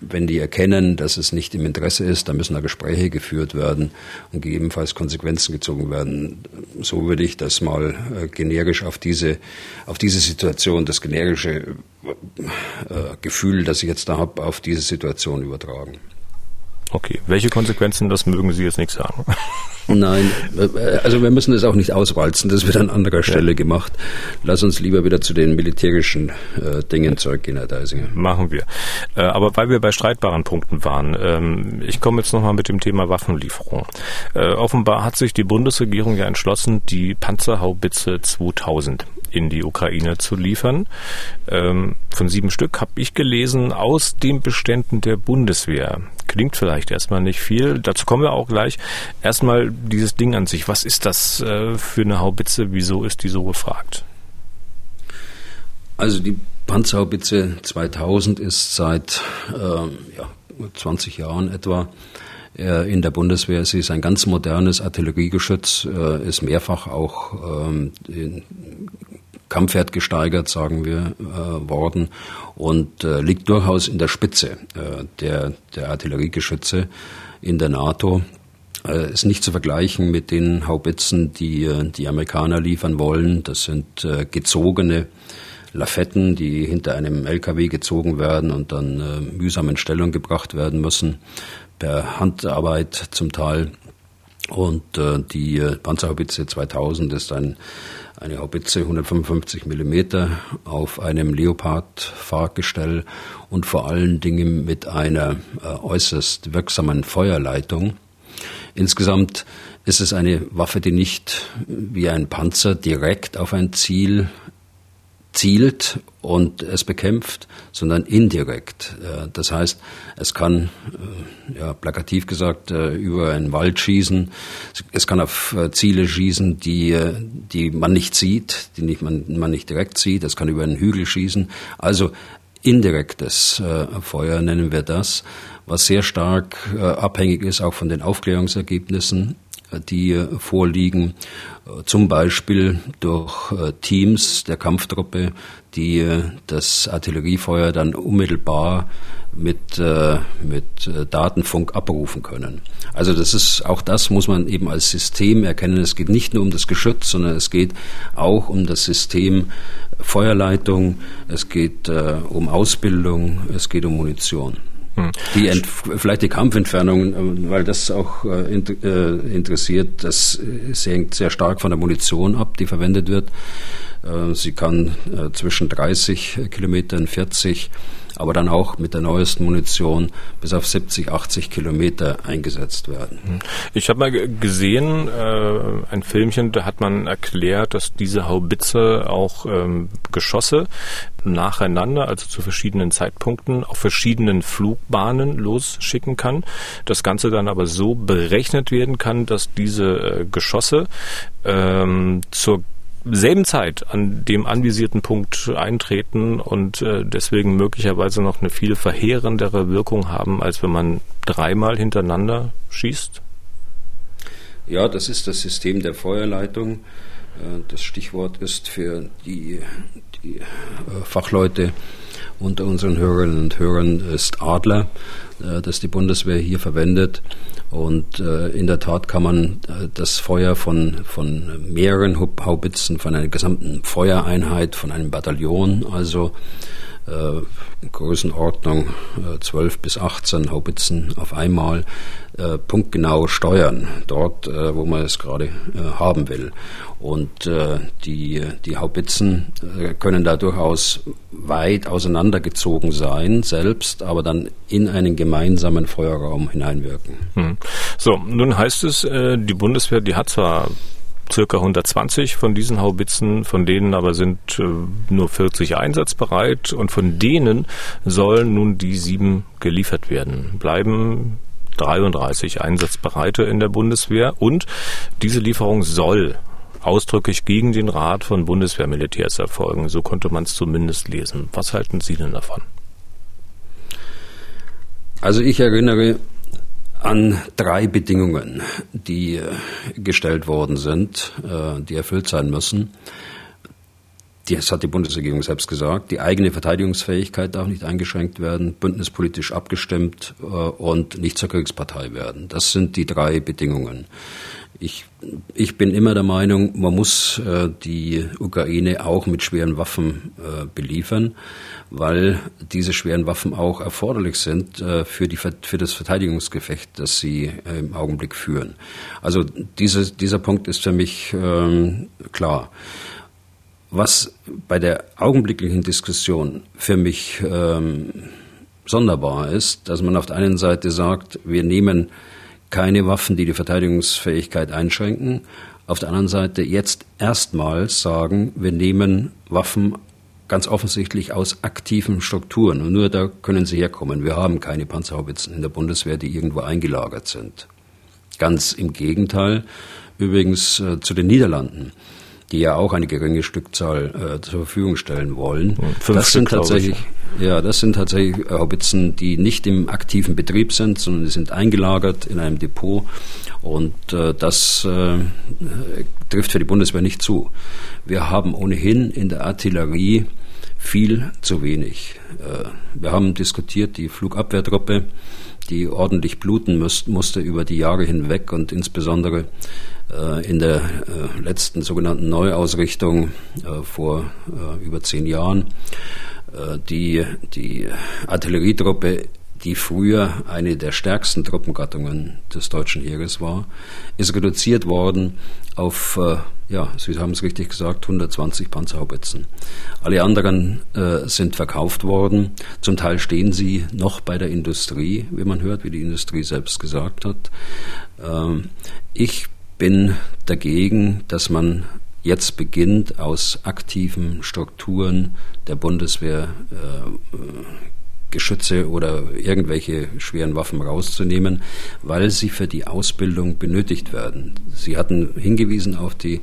[SPEAKER 2] wenn die erkennen, dass es nicht im Interesse ist, dann müssen da Gespräche geführt werden und gegebenenfalls Konsequenzen gezogen werden. So würde ich das mal äh, generisch auf diese, auf diese Situation, das generische äh, Gefühl, das ich jetzt da habe, auf diese Situation übertragen.
[SPEAKER 1] Okay, welche Konsequenzen, das mögen Sie jetzt nicht sagen.
[SPEAKER 2] Nein, also wir müssen es auch nicht auswalzen, das wird an anderer Stelle ja. gemacht. Lass uns lieber wieder zu den militärischen äh, Dingen zurückgehen, Herr Deisinger.
[SPEAKER 1] Machen wir. Äh, aber weil wir bei streitbaren Punkten waren, ähm, ich komme jetzt nochmal mit dem Thema Waffenlieferung. Äh, offenbar hat sich die Bundesregierung ja entschlossen, die Panzerhaubitze 2000 in die Ukraine zu liefern. Ähm, von sieben Stück habe ich gelesen aus den Beständen der Bundeswehr. Klingt vielleicht erstmal nicht viel. Dazu kommen wir auch gleich. Erstmal dieses Ding an sich. Was ist das äh, für eine Haubitze? Wieso ist die so gefragt?
[SPEAKER 2] Also die Panzerhaubitze 2000 ist seit ähm, ja, 20 Jahren etwa äh, in der Bundeswehr. Sie ist ein ganz modernes Artilleriegeschütz, äh, ist mehrfach auch ähm, Kampfwert gesteigert, sagen wir, äh, worden und äh, liegt durchaus in der Spitze äh, der, der Artilleriegeschütze in der NATO. Äh, ist nicht zu vergleichen mit den Haubitzen, die äh, die Amerikaner liefern wollen. Das sind äh, gezogene Lafetten, die hinter einem LKW gezogen werden und dann äh, mühsam in Stellung gebracht werden müssen, per Handarbeit zum Teil. Und äh, die äh, Panzerhaubitze 2000 ist ein eine Haubitze 155 Millimeter auf einem Leopard-Fahrgestell und vor allen Dingen mit einer äh, äußerst wirksamen Feuerleitung. Insgesamt ist es eine Waffe, die nicht wie ein Panzer direkt auf ein Ziel zielt und es bekämpft, sondern indirekt. Äh, das heißt, es kann, äh, ja, plakativ gesagt, äh, über einen Wald schießen, es kann auf Ziele schießen, die, die man nicht sieht, die nicht, man, man nicht direkt sieht, es kann über einen Hügel schießen. Also indirektes Feuer nennen wir das, was sehr stark abhängig ist auch von den Aufklärungsergebnissen die vorliegen, zum Beispiel durch äh, Teams der Kampftruppe, die äh, das Artilleriefeuer dann unmittelbar mit, äh, mit Datenfunk abrufen können. Also das ist, auch das muss man eben als System erkennen. Es geht nicht nur um das Geschütz, sondern es geht auch um das System Feuerleitung, es geht um Ausbildung, es geht um Munition. Hm. Die Ent vielleicht die Kampfentfernung, äh, weil das auch äh, äh, interessiert, das hängt sehr stark von der Munition ab, die verwendet wird. Äh, sie kann äh, zwischen 30 Kilometern, 40 aber dann auch mit der neuesten Munition bis auf 70, 80 Kilometer eingesetzt werden. Hm.
[SPEAKER 1] Ich habe mal gesehen, äh, ein Filmchen, da hat man erklärt, dass diese Haubitze auch ähm, Geschosse nacheinander, also zu verschiedenen Zeitpunkten, auf verschiedenen Flugbahnen losschicken kann. Das Ganze dann aber so berechnet werden kann, dass diese äh, Geschosse ähm, zur selben Zeit an dem anvisierten Punkt eintreten und äh, deswegen möglicherweise noch eine viel verheerendere Wirkung haben, als wenn man dreimal hintereinander schießt?
[SPEAKER 2] Ja, das ist das System der Feuerleitung. Äh, das Stichwort ist für die, die äh, Fachleute unter unseren Hörerinnen und Hörern ist Adler, das die Bundeswehr hier verwendet. Und äh, in der Tat kann man äh, das Feuer von, von mehreren Haubitzen, von einer gesamten Feuereinheit, von einem Bataillon, also äh, Größenordnung äh, 12 bis 18 Haubitzen auf einmal äh, punktgenau steuern, dort, äh, wo man es gerade äh, haben will. Und äh, die, die Haubitzen äh, können da durchaus weit auseinandergezogen sein, selbst, aber dann in einen gemeinsamen Feuerraum hineinwirken. Hm.
[SPEAKER 1] So, nun heißt es, die Bundeswehr, die hat zwar circa 120 von diesen Haubitzen, von denen aber sind äh, nur 40 einsatzbereit und von denen sollen nun die sieben geliefert werden. Bleiben 33 Einsatzbereite in der Bundeswehr und diese Lieferung soll ausdrücklich gegen den Rat von Bundeswehrmilitärs erfolgen. So konnte man es zumindest lesen. Was halten Sie denn davon?
[SPEAKER 2] Also ich erinnere an drei Bedingungen, die äh, gestellt worden sind, äh, die erfüllt sein müssen. Das hat die Bundesregierung selbst gesagt. Die eigene Verteidigungsfähigkeit darf nicht eingeschränkt werden, bündnispolitisch abgestimmt äh, und nicht zur Kriegspartei werden. Das sind die drei Bedingungen. Ich, ich bin immer der Meinung, man muss äh, die Ukraine auch mit schweren Waffen äh, beliefern, weil diese schweren Waffen auch erforderlich sind für, die, für das Verteidigungsgefecht, das sie im Augenblick führen. Also diese, dieser Punkt ist für mich ähm, klar. Was bei der augenblicklichen Diskussion für mich ähm, sonderbar ist, dass man auf der einen Seite sagt, wir nehmen keine Waffen, die die Verteidigungsfähigkeit einschränken. Auf der anderen Seite jetzt erstmals sagen, wir nehmen Waffen ganz offensichtlich aus aktiven Strukturen. Und nur da können sie herkommen. Wir haben keine Panzerhaubitzen in der Bundeswehr, die irgendwo eingelagert sind. Ganz im Gegenteil. Übrigens äh, zu den Niederlanden die ja auch eine geringe Stückzahl äh, zur Verfügung stellen wollen.
[SPEAKER 1] Fünf das Stück, sind tatsächlich,
[SPEAKER 2] ja, das sind tatsächlich Haubitzen, die nicht im aktiven Betrieb sind, sondern die sind eingelagert in einem Depot und äh, das äh, trifft für die Bundeswehr nicht zu. Wir haben ohnehin in der Artillerie viel zu wenig. Äh, wir haben diskutiert, die Flugabwehrtruppe, die ordentlich bluten musste über die Jahre hinweg und insbesondere in der äh, letzten sogenannten Neuausrichtung äh, vor über zehn Jahren. Die, die Artillerietruppe die früher eine der stärksten Truppengattungen des deutschen Heeres war, ist reduziert worden auf, äh, ja, Sie haben es richtig gesagt, 120 Panzerhaubitzen. Alle anderen äh, sind verkauft worden. Zum Teil stehen sie noch bei der Industrie, wie man hört, wie die Industrie selbst gesagt hat. Ähm, ich bin dagegen, dass man jetzt beginnt, aus aktiven Strukturen der Bundeswehr äh, Geschütze oder irgendwelche schweren Waffen rauszunehmen, weil sie für die Ausbildung benötigt werden. Sie hatten hingewiesen auf die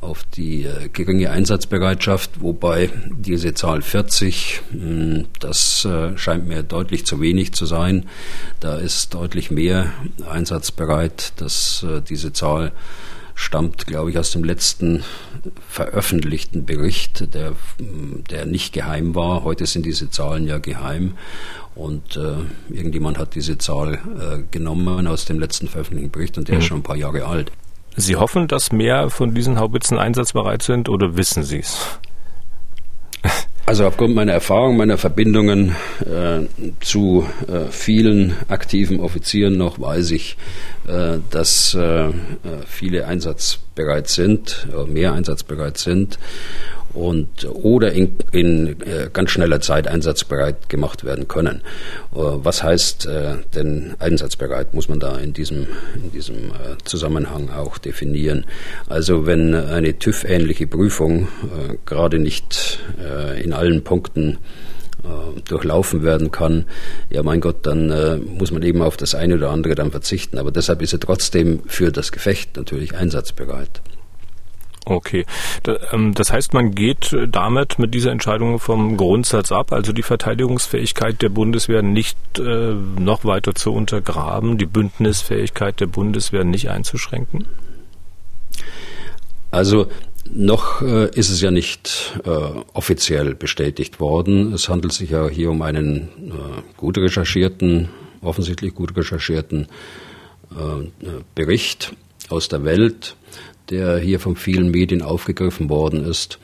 [SPEAKER 2] auf die äh, geringe Einsatzbereitschaft, wobei diese Zahl 40, mh, hm, das äh, scheint mir deutlich zu wenig zu sein. Da ist deutlich mehr einsatzbereit, dass äh, diese Zahl stammt, glaube ich, aus dem letzten veröffentlichten Bericht, der, der nicht geheim war. Heute sind diese Zahlen ja geheim. Und äh, irgendjemand hat diese Zahl äh, genommen aus dem letzten veröffentlichten Bericht und der mhm. ist schon ein paar Jahre alt.
[SPEAKER 1] Sie hoffen, dass mehr von diesen Haubitzen einsatzbereit sind oder wissen Sie es?
[SPEAKER 2] Also aufgrund meiner Erfahrung, meiner Verbindungen äh, zu äh, vielen aktiven Offizieren noch weiß ich, äh, dass äh, äh, viele einsatzbereit sind, mehr einsatzbereit sind und oder in, in äh, ganz schneller Zeit einsatzbereit gemacht werden können. Äh, was heißt äh, denn einsatzbereit? Muss man da in diesem in diesem äh, Zusammenhang auch definieren. Also wenn eine TÜV-ähnliche Prüfung äh, gerade nicht äh, in allen Punkten durchlaufen werden kann, ja mein Gott, dann muss man eben auf das eine oder andere dann verzichten. Aber deshalb ist er trotzdem für das Gefecht natürlich einsatzbereit.
[SPEAKER 1] Okay. Ähm, das heißt, man geht damit mit dieser Entscheidung vom Grundsatz ab, also die Verteidigungsfähigkeit der Bundeswehr nicht äh, noch weiter zu untergraben, die Bündnisfähigkeit der Bundeswehr nicht einzuschränken?
[SPEAKER 2] Also noch äh, ist es ja nicht äh, offiziell bestätigt worden. Es handelt sich ja hier um einen äh, gut recherchierten, offensichtlich gut recherchierten äh, Bericht aus der Welt der hier von vielen Medien aufgegriffen worden ist.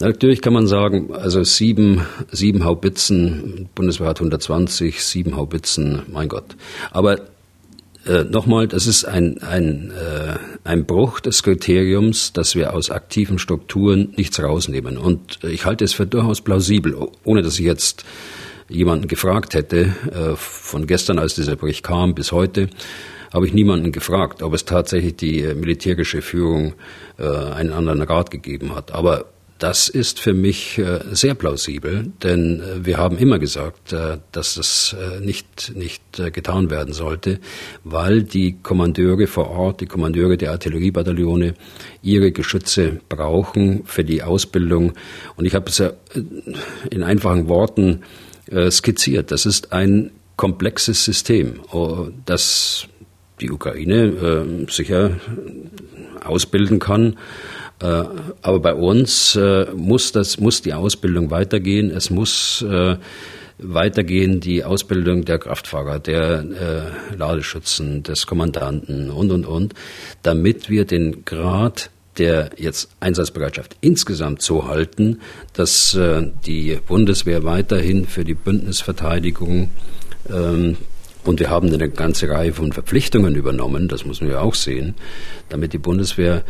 [SPEAKER 2] Natürlich kann man sagen, also sieben, sieben Haubitzen, Bundeswehr hat 120, sieben Haubitzen, mein Gott. Aber äh, nochmal, das ist ein, ein, äh, ein Bruch des Kriteriums, dass wir aus aktiven Strukturen nichts rausnehmen. Und ich halte es für durchaus plausibel, ohne dass ich jetzt jemanden gefragt hätte, äh, von gestern, als dieser Bericht kam, bis heute, habe ich niemanden gefragt, ob es tatsächlich die äh, militärische Führung äh, einen anderen Rat gegeben hat. Aber das ist für mich äh, sehr plausibel, denn äh, wir haben immer gesagt, dass das nicht, nicht getan werden sollte, weil die Kommandeure vor Ort, die Kommandeure der Artilleriebataillone ihre Geschütze brauchen für die Ausbildung. Und ich habe es ja in einfachen Worten skizziert. Das ist ein komplexes System, oh, das die Ukraine äh, sicher ausbilden kann. Äh, aber bei uns äh, muss, das, muss die Ausbildung weitergehen. Es muss äh, weitergehen die Ausbildung der Kraftfahrer, der äh, Ladeschützen, des Kommandanten und, und, und, damit wir den Grad der jetzt Einsatzbereitschaft insgesamt so halten, dass äh, die Bundeswehr weiterhin für die Bündnisverteidigung ähm, und wir haben eine ganze Reihe von Verpflichtungen übernommen, das muss man ja auch sehen, damit die Bundeswehr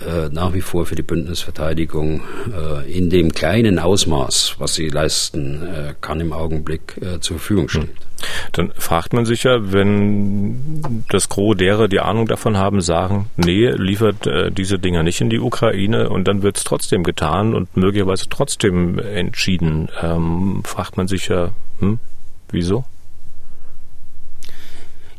[SPEAKER 2] äh, nach wie vor für die Bündnisverteidigung äh, in dem kleinen Ausmaß, was sie leisten äh, kann, im Augenblick äh, zur Verfügung steht. Hm.
[SPEAKER 1] Dann fragt man sich ja, wenn das Gros derer, die Ahnung davon haben, sagen, nee, liefert äh, diese Dinger nicht in die Ukraine und dann wird es trotzdem getan und möglicherweise trotzdem entschieden, ähm, fragt man sich ja, hm, wieso?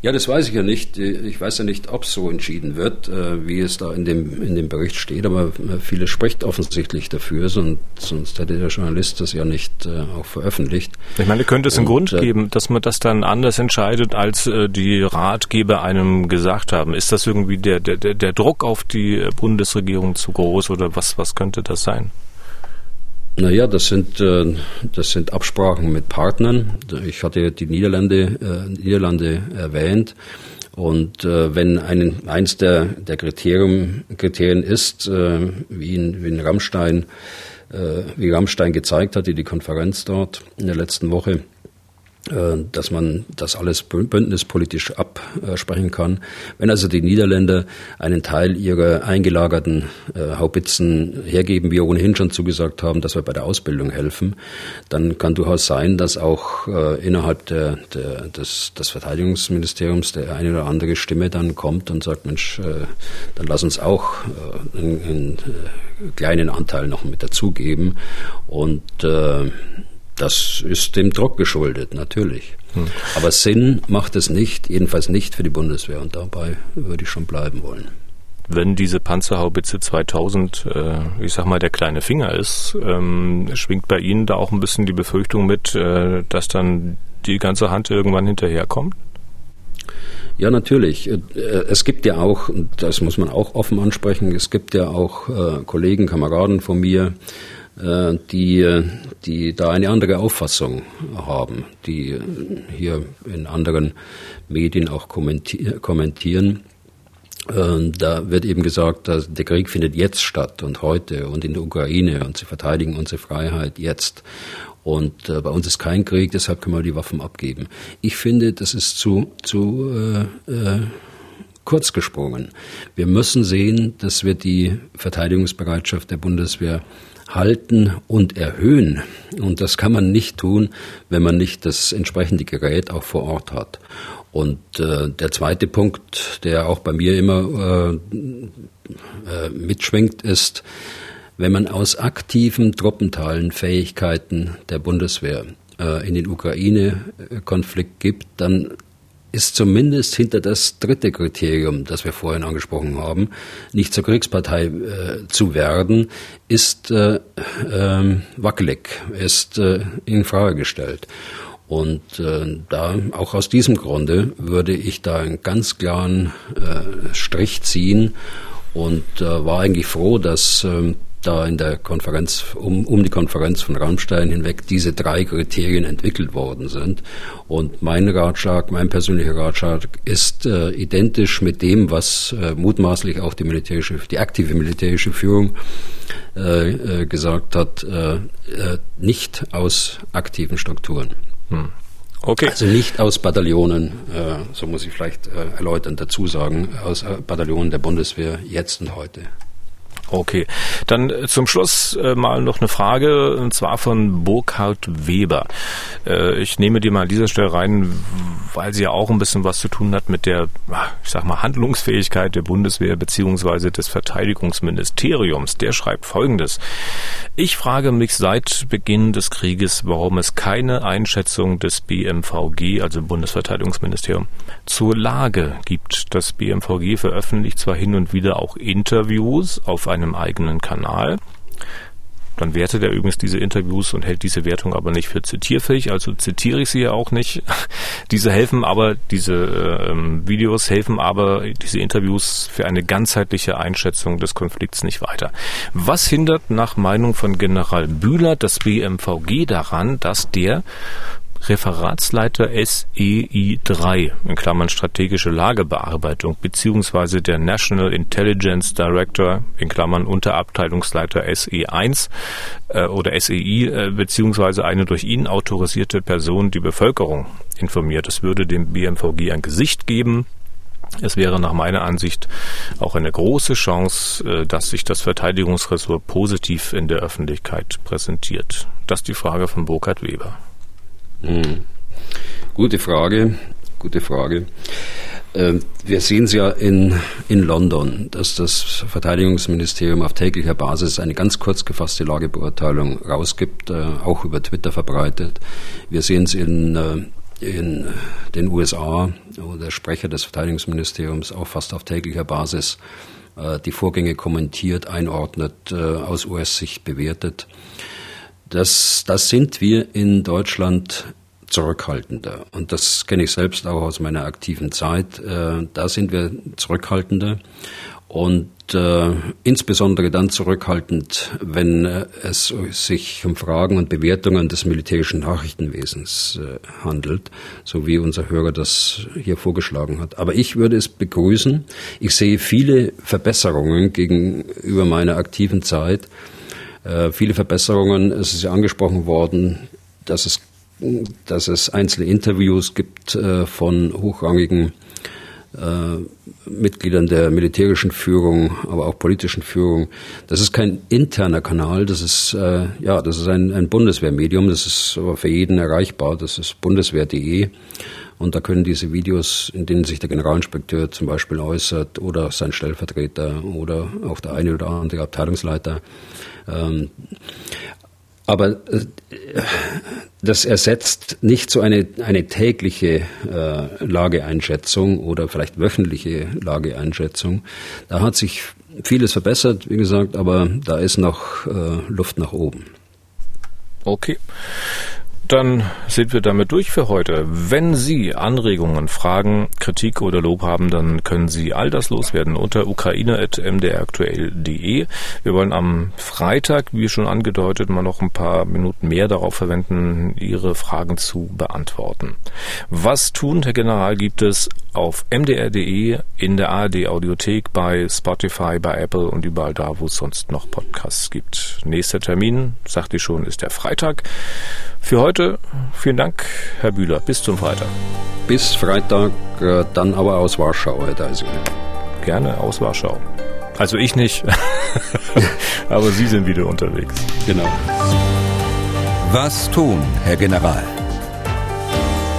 [SPEAKER 2] Ja, das weiß ich ja nicht. Ich weiß ja nicht, ob so entschieden wird, äh, wie es da in dem, in dem Bericht steht, aber vieles spricht offensichtlich dafür, sonst, sonst hätte der Journalist das ja nicht äh, auch veröffentlicht.
[SPEAKER 1] Ich meine, könnte es einen Und, Grund äh, geben, dass man das dann anders entscheidet, als die Ratgeber einem gesagt haben? Ist das irgendwie der, der, der Druck auf die Bundesregierung zu groß oder was, was könnte das sein?
[SPEAKER 2] Naja, das sind, äh, das sind Absprachen mit Partnern. Ich hatte die Niederlande, äh, Niederlande erwähnt. Und äh, wenn ein, eins der, der Kriterien, Kriterien ist, wie, in, wie in Rammstein, wie Rammstein gezeigt hat, die Konferenz dort in der letzten Woche, dass man das alles bündnispolitisch absprechen kann. Wenn also die Niederländer einen Teil ihrer eingelagerten äh, Haubitzen hergeben, wie ohnehin schon zugesagt haben, dass wir bei der Ausbildung helfen, dann kann durchaus sein, dass auch äh, innerhalb der, der, des, des Verteidigungsministeriums der eine oder andere Stimme dann kommt und sagt, Mensch, dann lass uns auch einen, einen kleinen Anteil noch mit dazugeben. Und das ist dem Druck geschuldet, natürlich. Hm. Aber Sinn macht es nicht, jedenfalls nicht für die Bundeswehr. Und dabei würde ich schon bleiben wollen.
[SPEAKER 1] Wenn diese Panzerhaubitze 2000, äh, ich sag mal, der kleine Finger ist, ähm, schwingt bei Ihnen da auch ein bisschen die Befürchtung mit, äh, dass dann die ganze Hand irgendwann hinterherkommt?
[SPEAKER 2] Ja, natürlich. Äh, es gibt ja auch, das muss man auch offen ansprechen, es gibt ja auch äh, Kollegen, Kameraden von mir, die, die da eine andere Auffassung haben, die hier in anderen Medien auch kommentieren. Äh, da wird eben gesagt, dass der Krieg findet jetzt statt und heute und in der Ukraine und sie verteidigen unsere Freiheit jetzt. Und äh, bei uns ist kein Krieg, deshalb können wir die Waffen abgeben. Ich finde, das ist zu, zu äh, äh, kurz gesprungen. Wir müssen sehen, dass wir die Verteidigungsbereitschaft der Bundeswehr halten und erhöhen. Und das kann man nicht tun, wenn man nicht das entsprechende Gerät auch vor Ort hat. Und äh, der zweite Punkt, der auch bei mir immer äh, äh, mitschwingt, ist, wenn man aus aktiven Truppenteilen Fähigkeiten der Bundeswehr äh, in den Ukraine-Konflikt gibt, dann ist zumindest hinter das dritte Kriterium, das wir vorhin angesprochen haben, nicht zur Kriegspartei äh, zu werden, ist äh, äh, wackelig, ist äh, in Frage gestellt. Und äh, da auch aus diesem Grunde würde ich da einen ganz klaren äh, Strich ziehen und war eigentlich froh, dass äh, da in der Konferenz, um, um die Konferenz von Rammstein hinweg diese drei Kriterien entwickelt worden sind. Und mein Ratschlag, mein persönlicher Ratschlag ist äh, identisch mit dem, was äh, mutmaßlich auch die militärische, die aktive militärische Führung äh, äh gesagt hat, äh, äh, nicht aus aktiven Strukturen. Hm. Okay. Also nicht aus Bataillonen, so muss ich vielleicht erläutern dazu sagen, aus Bataillonen der Bundeswehr jetzt und heute.
[SPEAKER 1] Okay, dann äh, zum Schluss äh, mal noch eine Frage, und zwar von Burkhard Weber. Äh, ich nehme die mal an dieser Stelle rein, weil sie ja auch ein bisschen was zu tun hat mit der, ich sag mal, Handlungsfähigkeit der Bundeswehr beziehungsweise des Verteidigungsministeriums. Der schreibt Folgendes. Ich frage mich seit Beginn des Krieges, warum es keine Einschätzung des BMVG, also Bundesverteidigungsministerium, zur Lage gibt. Das BMVG veröffentlicht zwar hin und wieder auch Interviews auf einem eigenen Kanal. Dann wertet er übrigens diese Interviews und hält diese Wertung aber nicht für zitierfähig, also zitiere ich sie ja auch nicht. diese helfen aber, diese ähm, Videos helfen aber, diese Interviews für eine ganzheitliche Einschätzung des Konflikts nicht weiter. Was hindert nach Meinung von General Bühler das BMVG daran, dass der Referatsleiter SEI 3, in Klammern strategische Lagebearbeitung, beziehungsweise der National Intelligence Director, in Klammern Unterabteilungsleiter SE 1 äh, oder SEI, äh, beziehungsweise eine durch ihn autorisierte Person die Bevölkerung informiert. Es würde dem BMVG ein Gesicht geben, es wäre nach meiner Ansicht auch eine große Chance, äh, dass sich das Verteidigungsressort positiv in der Öffentlichkeit präsentiert. Das ist die Frage von Burkhard Weber.
[SPEAKER 2] Mhm. Gute Frage, gute Frage. Ähm, wir sehen es ja in, in London, dass das Verteidigungsministerium auf täglicher Basis eine ganz kurz gefasste Lagebeurteilung rausgibt, äh, auch über Twitter verbreitet. Wir sehen es in äh, in den USA, wo der Sprecher des Verteidigungsministeriums auch fast auf täglicher Basis äh, die Vorgänge kommentiert, einordnet, aus US-Sicht bewertet. Das, das sind wir in Deutschland zurückhaltender. Und das kenne ich selbst auch aus meiner aktiven Zeit. Äh, da sind wir zurückhaltender und äh, insbesondere dann zurückhaltend, wenn äh, es sich um Fragen und Bewertungen des militärischen Nachrichtenwesens äh, handelt, so wie unser Hörer das hier vorgeschlagen hat. Aber ich würde es begrüßen. Ich sehe viele Verbesserungen gegenüber meiner aktiven Zeit. Äh, viele Verbesserungen, es ist ja angesprochen worden, dass es, dass es einzelne Interviews gibt äh, von hochrangigen äh, Mitgliedern der militärischen Führung, aber auch politischen Führung. Das ist kein interner Kanal, das ist äh, ja, das ist ein, ein Bundeswehrmedium, das ist aber für jeden erreichbar. Das ist bundeswehr.de und da können diese Videos, in denen sich der Generalinspekteur zum Beispiel äußert oder sein Stellvertreter oder auch der eine oder andere Abteilungsleiter, ähm, aber äh, das ersetzt nicht so eine, eine tägliche äh, Lageeinschätzung oder vielleicht wöchentliche Lageeinschätzung. Da hat sich vieles verbessert, wie gesagt, aber da ist noch äh, Luft nach oben.
[SPEAKER 1] Okay. Dann sind wir damit durch für heute. Wenn Sie Anregungen, Fragen, Kritik oder Lob haben, dann können Sie all das loswerden unter ukraine.mdraktuell.de. Wir wollen am Freitag, wie schon angedeutet, mal noch ein paar Minuten mehr darauf verwenden, Ihre Fragen zu beantworten. Was tun, Herr General, gibt es auf mdr.de, in der ARD Audiothek, bei Spotify, bei Apple und überall da, wo es sonst noch Podcasts gibt. Nächster Termin, sagte ich schon, ist der Freitag. Für heute vielen Dank, Herr Bühler. Bis zum Freitag.
[SPEAKER 2] Bis Freitag, äh, dann aber aus Warschau, Herr Deisinger.
[SPEAKER 1] Gerne aus Warschau. Also ich nicht, aber Sie sind wieder unterwegs.
[SPEAKER 2] Genau.
[SPEAKER 3] Was tun, Herr General?